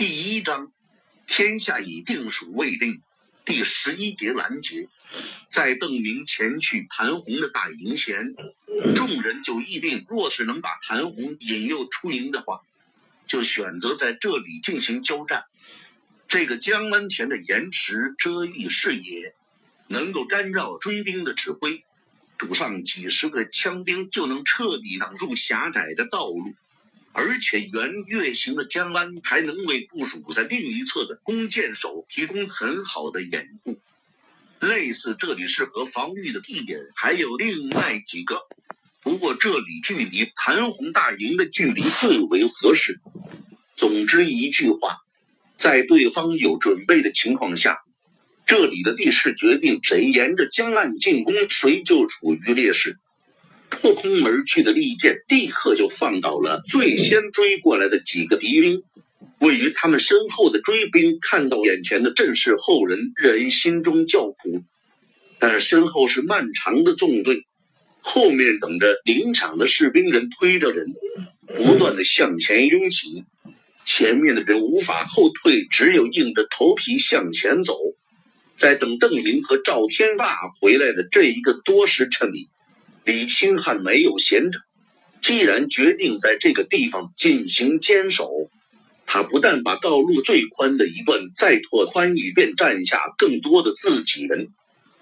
第一章，天下已定属未定。第十一节拦截，在邓明前去谭红的大营前，众人就议定，若是能把谭红引诱出营的话，就选择在这里进行交战。这个江湾前的岩石遮蔽视野，能够干扰追兵的指挥，堵上几十个枪兵就能彻底挡住狭窄的道路。而且圆月形的江湾还能为部署在另一侧的弓箭手提供很好的掩护。类似这里适合防御的地点还有另外几个，不过这里距离谭红大营的距离最为合适。总之一句话，在对方有准备的情况下，这里的地势决定谁沿着江岸进攻，谁就处于劣势。破空而去的利剑立刻就放倒了最先追过来的几个敌兵。位于他们身后的追兵看到眼前的阵势后人，人心中叫苦。但是身后是漫长的纵队，后面等着领抢的士兵人推着人，不断的向前拥挤。前面的人无法后退，只有硬着头皮向前走。在等邓林和赵天霸回来的这一个多时辰里。李兴汉没有闲着，既然决定在这个地方进行坚守，他不但把道路最宽的一段再拓宽，一遍站下更多的自己人，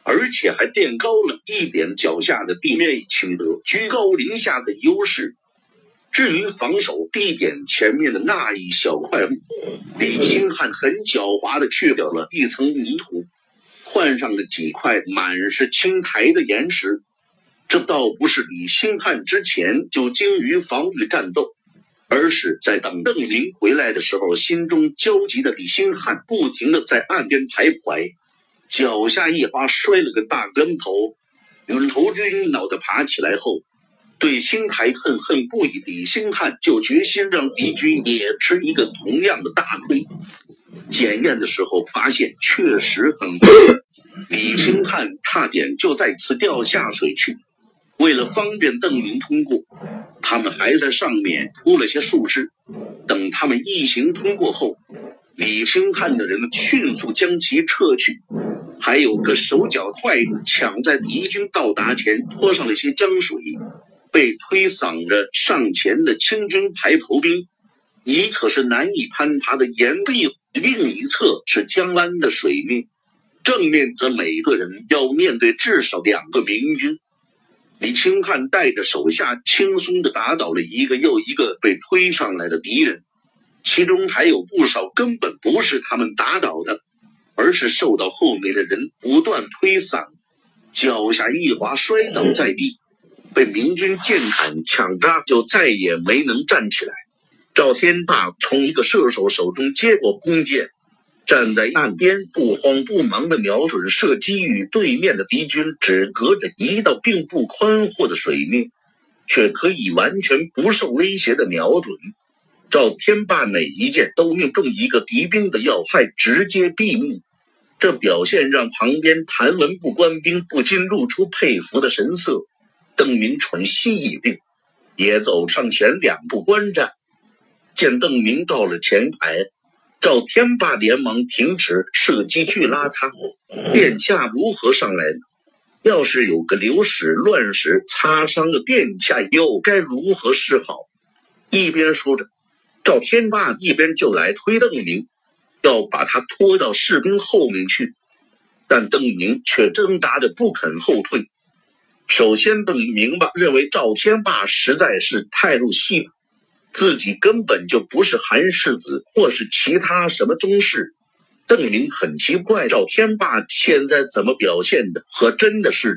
而且还垫高了一点脚下的地面，取得居高临下的优势。至于防守地点前面的那一小块路，李兴汉很狡猾的去掉了一层泥土，换上了几块满是青苔的岩石。这倒不是李兴汉之前就精于防御战斗，而是在等邓林回来的时候，心中焦急的李兴汉不停的在岸边徘徊，脚下一滑，摔了个大跟头，晕头晕脑的爬起来后，对青苔恨恨不已。李兴汉就决心让敌军也吃一个同样的大亏。检验的时候发现，确实很李兴汉差点就再次掉下水去。为了方便邓明通过，他们还在上面铺了些树枝。等他们一行通过后，李兴汉的人迅速将其撤去，还有个手脚快的抢在敌军到达前泼上了一些江水。被推搡着上前的清军排头兵，一侧是难以攀爬的岩壁，另一侧是江湾的水面，正面则每个人要面对至少两个明军。李清汉带着手下轻松的打倒了一个又一个被推上来的敌人，其中还有不少根本不是他们打倒的，而是受到后面的人不断推搡，脚下一滑摔倒在地，被明军箭砍抢扎，就再也没能站起来。赵天霸从一个射手手中接过弓箭。站在岸边，不慌不忙的瞄准射击，与对面的敌军只隔着一道并不宽阔的水面，却可以完全不受威胁的瞄准。赵天霸每一箭都命中一个敌兵的要害，直接毙命。这表现让旁边谭文部官兵不禁露出佩服的神色。邓明喘息已定，也走上前两步观战。见邓明到了前排。赵天霸连忙停止射击去拉他，殿下如何上来呢？要是有个流矢乱石擦伤了殿下，又该如何是好？一边说着，赵天霸一边就来推邓明，要把他拖到士兵后面去。但邓明却挣扎着不肯后退。首先，邓明吧认为赵天霸实在是太入戏了。自己根本就不是韩世子，或是其他什么宗室。邓明很奇怪，赵天霸现在怎么表现的和真的似的，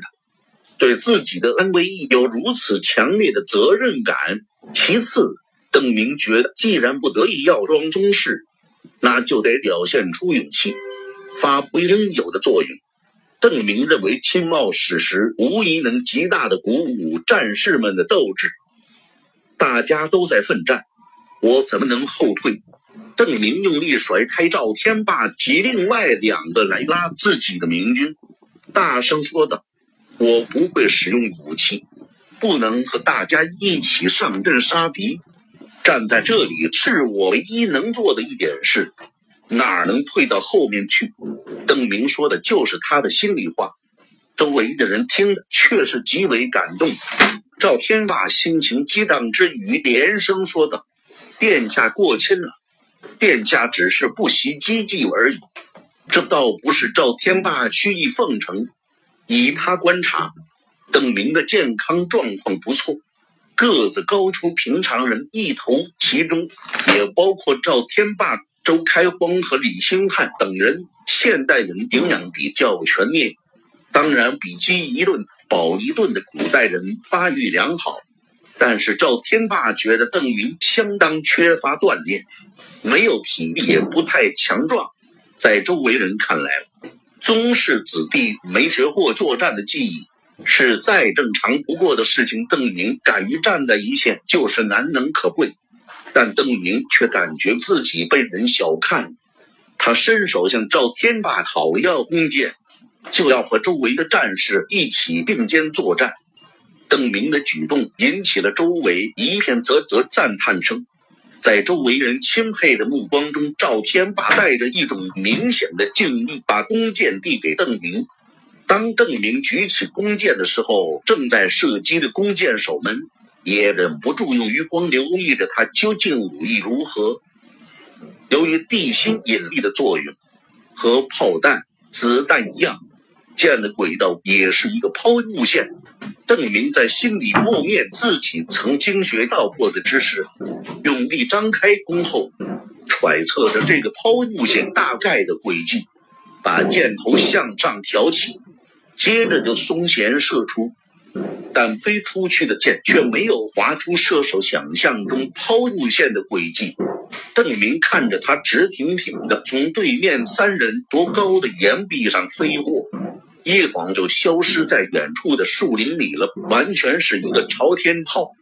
对自己的安危有如此强烈的责任感。其次，邓明觉得，既然不得已要装宗室，那就得表现出勇气，发挥应有的作用。邓明认为，亲冒矢石无疑能极大的鼓舞战士们的斗志。大家都在奋战，我怎么能后退？邓明用力甩开赵天霸及另外两个来拉自己的明军，大声说道：“我不会使用武器，不能和大家一起上阵杀敌。站在这里是我唯一能做的一点事，哪能退到后面去？邓明说的就是他的心里话，周围的人听的却是极为感动。赵天霸心情激荡之余，连声说道：“殿下过谦了，殿下只是不习机技而已。”这倒不是赵天霸曲意奉承，以他观察，邓明的健康状况不错。个子高出平常人一头，其中也包括赵天霸、周开荒和李兴汉等人。现代人营养比较全面，当然比饥一顿饱一顿的古代人发育良好。但是赵天霸觉得邓明相当缺乏锻炼，没有体力，也不太强壮。在周围人看来，宗室子弟没学过作战的技艺。是再正常不过的事情。邓明敢于站在一线，就是难能可贵。但邓明却感觉自己被人小看。他伸手向赵天霸讨要弓箭，就要和周围的战士一起并肩作战。邓明的举动引起了周围一片啧啧赞叹声。在周围人钦佩的目光中，赵天霸带着一种明显的敬意，把弓箭递给邓明。当邓明举起弓箭的时候，正在射击的弓箭手们也忍不住用余光留意着他究竟武艺如何。由于地心引力的作用，和炮弹、子弹一样，箭的轨道也是一个抛物线。邓明在心里默念自己曾经学到过的知识，用力张开弓后，揣测着这个抛物线大概的轨迹，把箭头向上挑起。接着就松弦射出，但飞出去的箭却没有划出射手想象中抛物线的轨迹。邓明看着他直挺挺的从对面三人多高的岩壁上飞过，一晃就消失在远处的树林里了，完全是一个朝天炮。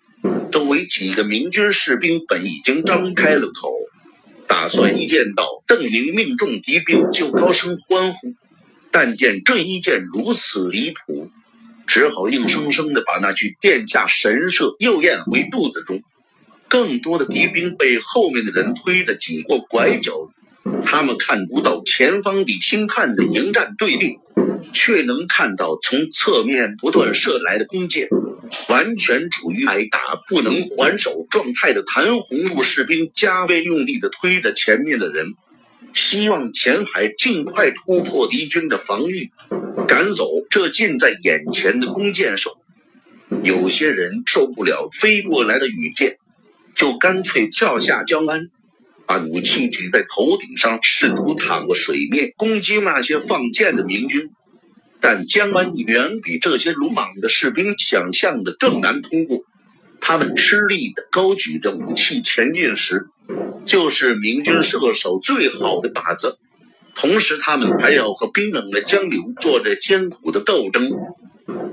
周围几个明军士兵本已经张开了口，打算一见到邓明命中敌兵就高声欢呼。但见这一箭如此离谱，只好硬生生的把那句“殿下神射”又咽回肚子中。更多的敌兵被后面的人推得挤过拐角，他们看不到前方李兴汉的迎战队列，却能看到从侧面不断射来的弓箭。完全处于挨打不能还手状态的谭红路士兵加倍用力的推着前面的人。希望前海尽快突破敌军的防御，赶走这近在眼前的弓箭手。有些人受不了飞过来的雨箭，就干脆跳下江安，把武器举在头顶上，试图淌过水面攻击那些放箭的明军。但江安远比这些鲁莽的士兵想象的更难通过。他们吃力的高举着武器前进时。就是明军射手最好的靶子，同时他们还要和冰冷的江流做着艰苦的斗争。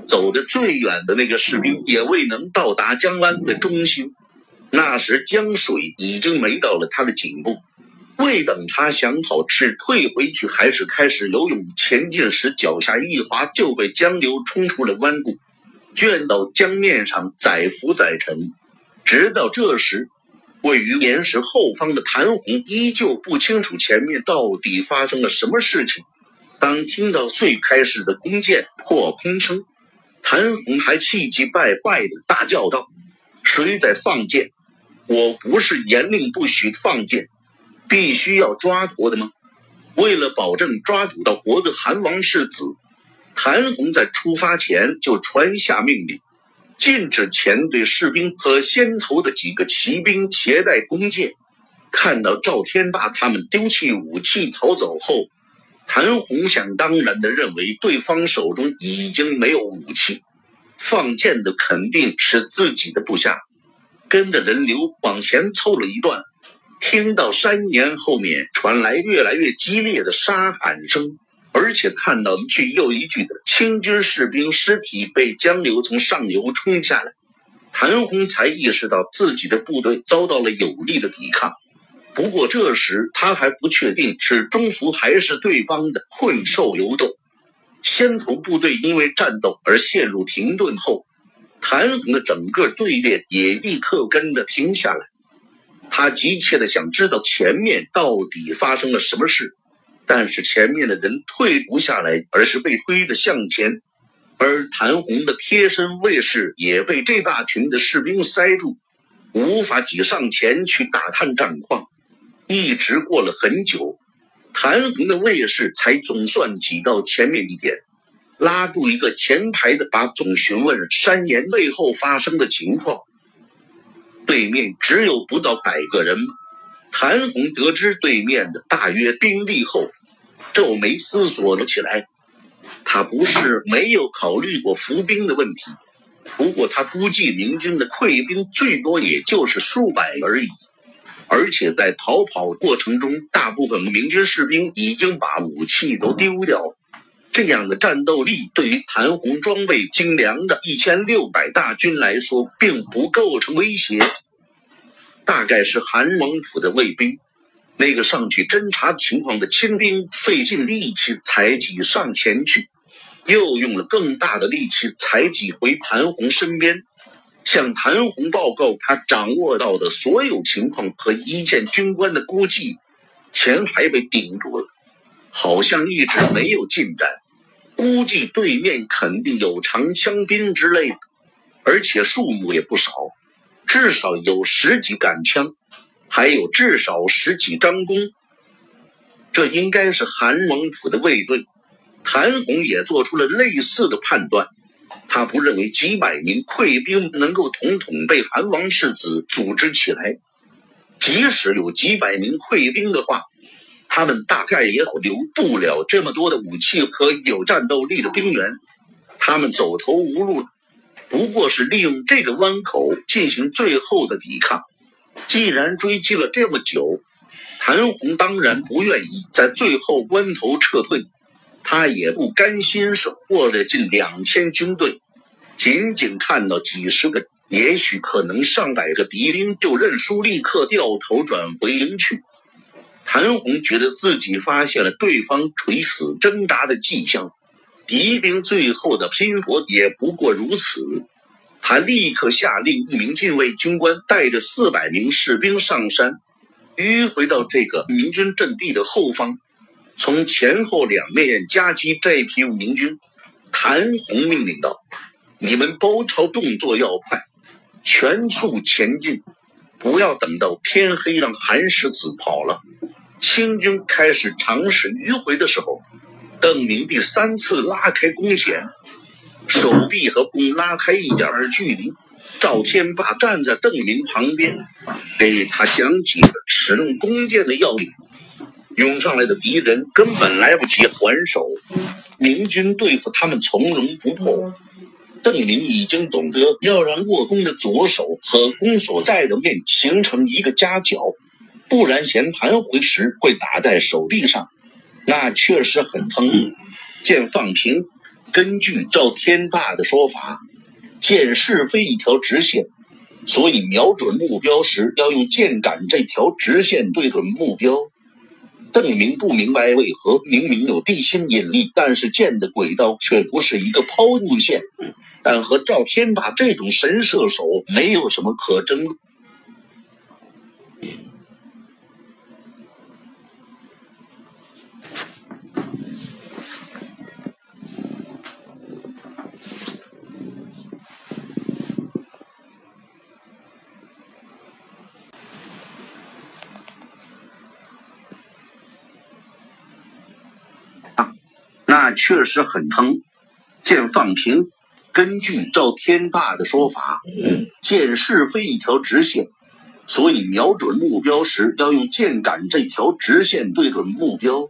走得最远的那个士兵也未能到达江湾的中心，那时江水已经没到了他的颈部。未等他想好是退回去还是开始游泳前进时，脚下一滑就被江流冲出了弯谷，卷到江面上载浮载沉。直到这时。位于岩石后方的谭红依旧不清楚前面到底发生了什么事情。当听到最开始的弓箭破空声，谭红还气急败坏的大叫道：“谁在放箭？我不是严令不许放箭，必须要抓活的吗？”为了保证抓捕到活的韩王世子，谭红在出发前就传下命令。禁止前队士兵和先头的几个骑兵携带弓箭。看到赵天霸他们丢弃武器逃走后，谭红想当然的认为对方手中已经没有武器，放箭的肯定是自己的部下。跟着人流往前凑了一段，听到山岩后面传来越来越激烈的杀喊声。而且看到一具又一具的清军士兵尸体被江流从上游冲下来，谭红才意识到自己的部队遭到了有力的抵抗。不过这时他还不确定是中伏还是对方的困兽犹斗。先头部队因为战斗而陷入停顿后，谭红的整个队列也立刻跟着停下来。他急切的想知道前面到底发生了什么事，但是前面的人退不下来，而是被推着向前，而谭红的贴身卫士也被这大群的士兵塞住，无法挤上前去打探战况。一直过了很久，谭红的卫士才总算挤到前面一点，拉住一个前排的把总询问山岩背后发生的情况。对面只有不到百个人。谭红得知对面的大约兵力后，皱眉思索了起来。他不是没有考虑过伏兵的问题，不过他估计明军的溃兵最多也就是数百而已。而且在逃跑过程中，大部分明军士兵已经把武器都丢掉。这样的战斗力对于谭红装备精良的一千六百大军来说，并不构成威胁。大概是韩王府的卫兵，那个上去侦查情况的清兵费尽力气才挤上前去，又用了更大的力气才挤回谭红身边，向谭红报告他掌握到的所有情况和一线军官的估计。钱还被顶住了，好像一直没有进展。估计对面肯定有长枪兵之类的，而且数目也不少。至少有十几杆枪，还有至少十几张弓。这应该是韩王府的卫队。谭红也做出了类似的判断。他不认为几百名溃兵能够统统被韩王世子组织起来。即使有几百名溃兵的话，他们大概也留不了这么多的武器和有战斗力的兵员。他们走投无路。不过是利用这个弯口进行最后的抵抗。既然追击了这么久，谭红当然不愿意在最后关头撤退。他也不甘心手握着近两千军队，仅仅看到几十个，也许可能上百个敌兵就认输，立刻掉头转回营去。谭红觉得自己发现了对方垂死挣扎的迹象。敌兵最后的拼搏也不过如此。他立刻下令，一名禁卫军官带着四百名士兵上山，迂回到这个明军阵地的后方，从前后两面夹击这批明军。谭红命令道：“你们包抄动作要快，全速前进，不要等到天黑让韩世子跑了。”清军开始尝试迂回的时候。邓明第三次拉开弓弦，手臂和弓拉开一点儿距离。赵天霸站在邓明旁边，给他讲解使用弓箭的要领。涌上来的敌人根本来不及还手，明军对付他们从容不迫。邓明已经懂得要让握弓的左手和弓所在的面形成一个夹角，不然弦弹回时会打在手臂上。那确实很疼。箭放平，根据赵天霸的说法，箭是非一条直线，所以瞄准目标时要用箭杆这条直线对准目标。邓明不明白为何明明有地心引力，但是箭的轨道却不是一个抛物线，但和赵天霸这种神射手没有什么可争。确实很疼。箭放平，根据赵天霸的说法，箭是非一条直线，所以瞄准目标时要用箭杆这条直线对准目标。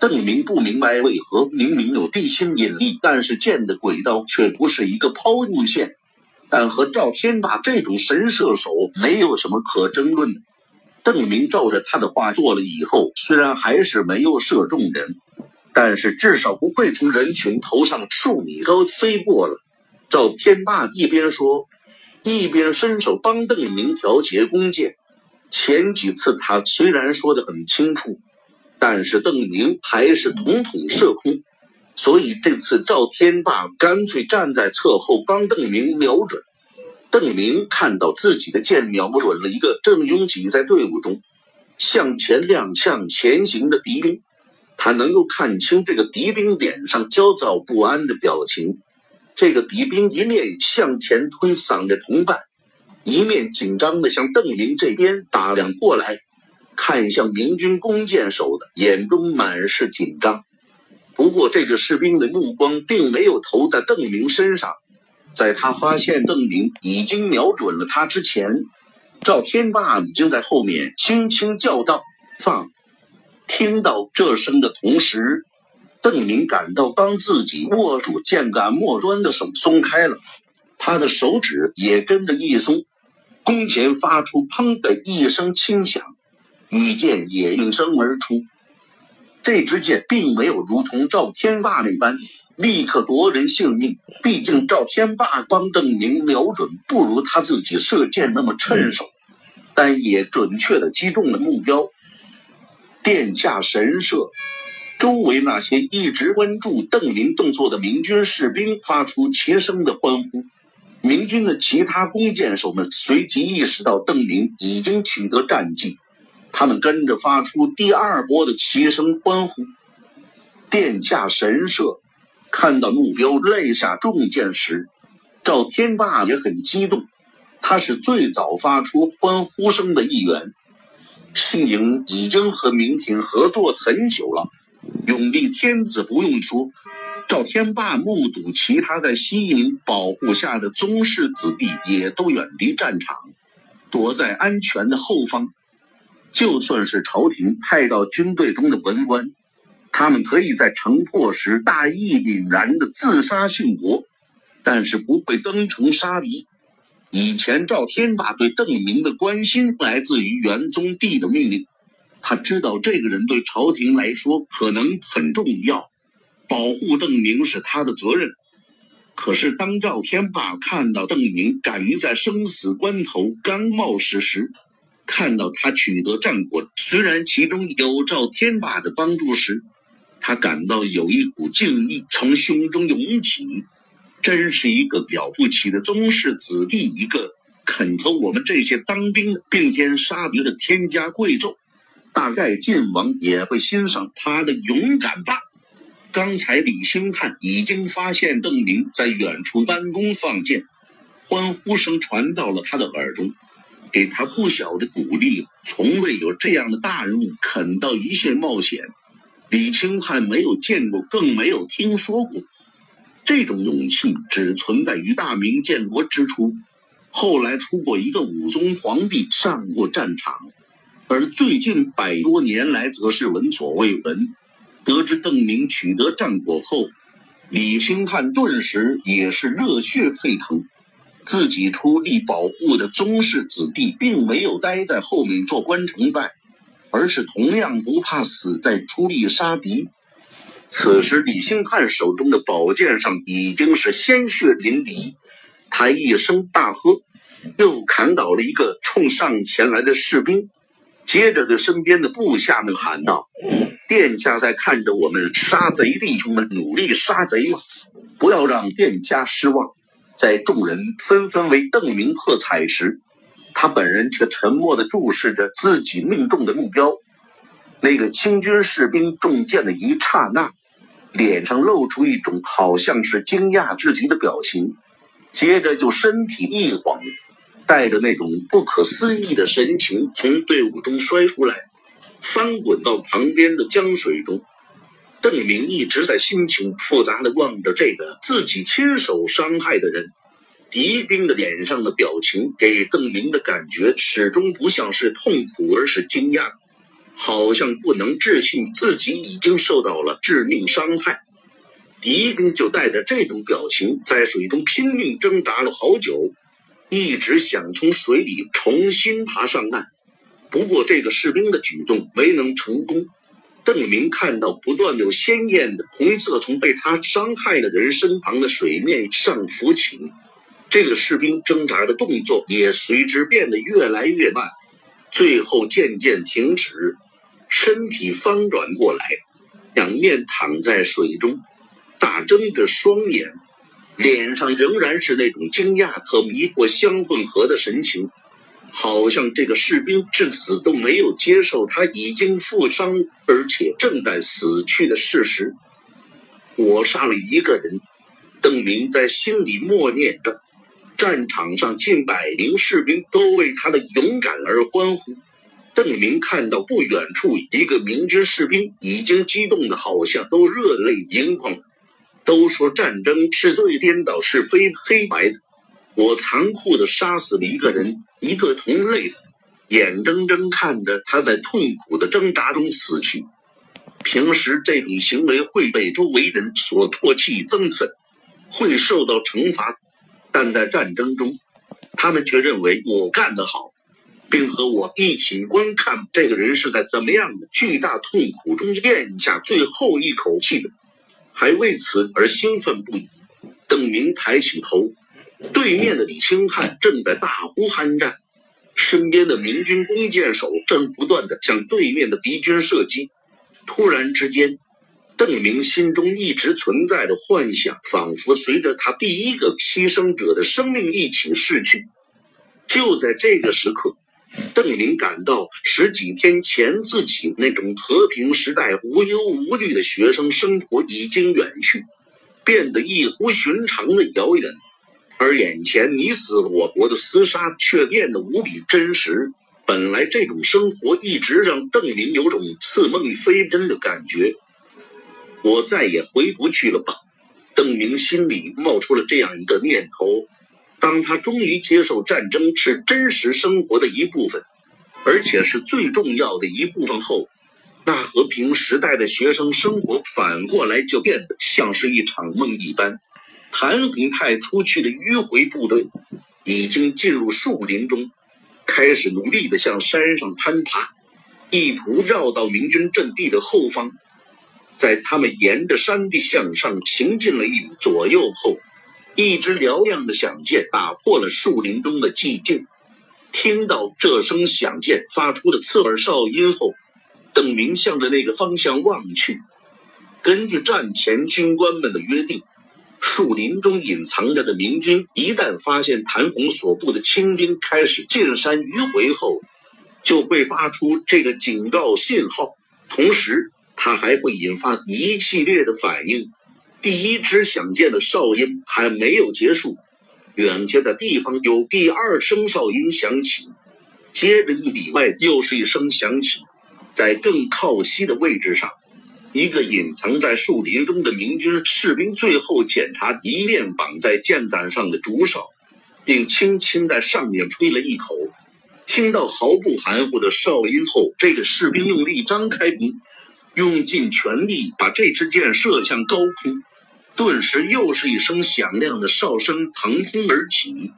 邓明不明白为何明明有地心引力，但是箭的轨道却不是一个抛物线，但和赵天霸这种神射手没有什么可争论的。邓明照着他的话做了以后，虽然还是没有射中人。但是至少不会从人群头上数米高飞过了。赵天霸一边说，一边伸手帮邓明调节弓箭。前几次他虽然说的很清楚，但是邓明还是统统射空。所以这次赵天霸干脆站在侧后帮邓明瞄准。邓明看到自己的箭瞄准了一个正拥挤在队伍中向前踉跄前行的敌兵，他能够看清这个敌兵脸上焦躁不安的表情。这个敌兵一面向前推搡着同伴，一面紧张地向邓明这边打量过来。看向明军弓箭手的眼中满是紧张。不过，这个士兵的目光并没有投在邓明身上。在他发现邓明已经瞄准了他之前，赵天霸已经在后面轻轻叫道：“放！”听到这声的同时，邓明感到当自己握住箭杆末端的手松开了，他的手指也跟着一松，弓弦发出“砰”的一声轻响，羽箭也应声而出。这支箭并没有如同赵天霸那般立刻夺人性命，毕竟赵天霸帮邓明瞄准不如他自己射箭那么趁手，但也准确的击中了目标。殿下神社！周围那些一直关注邓林动作的明军士兵发出齐声的欢呼。明军的其他弓箭手们随即意识到邓林已经取得战绩。他们跟着发出第二波的齐声欢呼。殿下神社！看到目标肋下中箭时，赵天霸也很激动。他是最早发出欢呼声的一员。信营已经和明廷合作很久了，永历天子不用说，赵天霸目睹其他在西营保护下的宗室子弟也都远离战场，躲在安全的后方。就算是朝廷派到军队中的文官，他们可以在城破时大义凛然的自杀殉国，但是不会登城杀敌。以前赵天霸对邓明的关心来自于元宗帝的命令，他知道这个人对朝廷来说可能很重要，保护邓明是他的责任。可是当赵天霸看到邓明敢于在生死关头刚冒失时，看到他取得战果，虽然其中有赵天霸的帮助时，他感到有一股敬意从胸中涌起。真是一个了不起的宗室子弟，一个肯和我们这些当兵并肩杀敌的天家贵胄。大概晋王也会欣赏他的勇敢吧。刚才李兴汉已经发现邓明在远处弯弓放箭，欢呼声传到了他的耳中。给他不小的鼓励。从未有这样的大人物肯到一线冒险。李清汉没有见过，更没有听说过。这种勇气只存在于大明建国之初。后来出过一个武宗皇帝上过战场，而最近百多年来则是闻所未闻。得知邓明取得战果后，李兴汉顿时也是热血沸腾。自己出力保护的宗室子弟，并没有待在后面做官成败，而是同样不怕死，在出力杀敌。此时，李兴汉手中的宝剑上已经是鲜血淋漓，他一声大喝，又砍倒了一个冲上前来的士兵，接着对身边的部下们喊道：“殿下在看着我们杀贼弟兄们努力杀贼吗？不要让殿下失望。”在众人纷纷为邓明喝彩时，他本人却沉默地注视着自己命中的目标。那个清军士兵中箭的一刹那，脸上露出一种好像是惊讶至极的表情，接着就身体一晃，带着那种不可思议的神情从队伍中摔出来，翻滚到旁边的江水中。邓明一直在心情复杂的望着这个自己亲手伤害的人，敌兵的脸上的表情给邓明的感觉始终不像是痛苦，而是惊讶，好像不能置信自己已经受到了致命伤害。敌兵就带着这种表情在水中拼命挣扎了好久，一直想从水里重新爬上岸，不过这个士兵的举动没能成功。邓明看到不断有鲜艳的红色从被他伤害的人身旁的水面上浮起，这个士兵挣扎的动作也随之变得越来越慢，最后渐渐停止，身体翻转过来，仰面躺在水中，大睁着双眼，脸上仍然是那种惊讶和迷惑相混合的神情，好像这个士兵至死都没有接受他已经负伤而且正在死去的事实。我杀了一个人，邓明在心里默念着。战场上近百名士兵都为他的勇敢而欢呼。邓明看到不远处一个明军士兵已经激动的，好像都热泪盈眶。都说战争是最颠倒是非黑白的，我残酷的杀死了一个人，一个同类，眼睁睁看着他在痛苦的挣扎中死去。平时这种行为会被周围人所唾弃憎恨，会受到惩罚，但在战争中，他们却认为我干得好。并和我一起观看这个人是在怎么样的巨大痛苦中咽下最后一口气的，还为此而兴奋不已。邓明抬起头，对面的李兴汉正在大呼酣战，身边的明军弓箭手正不断的向对面的敌军射击。突然之间，邓明心中一直存在的幻想，仿佛随着他第一个牺牲者的生命一起逝去。就在这个时刻。邓明感到十几天前自己那种和平时代无忧无虑的学生生活已经远去，变得异乎寻常的遥远，而眼前你死我活的厮杀却变得无比真实。本来这种生活一直让邓明有种似梦非真的感觉，我再也回不去了吧？邓明心里冒出了这样一个念头。当他终于接受战争是真实生活的一部分，而且是最重要的一部分后，那和平时代的学生生活反过来就变得像是一场梦一般。谭红派出去的迂回部队已经进入树林中，开始努力的向山上攀爬，意图绕到明军阵地的后方。在他们沿着山地向上行进了一里左右后。一支嘹亮的响箭打破了树林中的寂静。听到这声响箭发出的刺耳哨音后，邓明向着那个方向望去。根据战前军官们的约定，树林中隐藏着的明军一旦发现谭红所部的清兵开始进山迂回后，就会发出这个警告信号。同时，他还会引发一系列的反应。第一支响箭的哨音还没有结束，远些的地方有第二声哨音响起，接着一里外又是一声响起，在更靠西的位置上，一个隐藏在树林中的明军士兵最后检查一面绑在箭杆上的竹哨，并轻轻在上面吹了一口。听到毫不含糊的哨音后，这个士兵用力张开弓，用尽全力把这支箭射向高空。顿时，又是一声响亮的哨声腾空而起。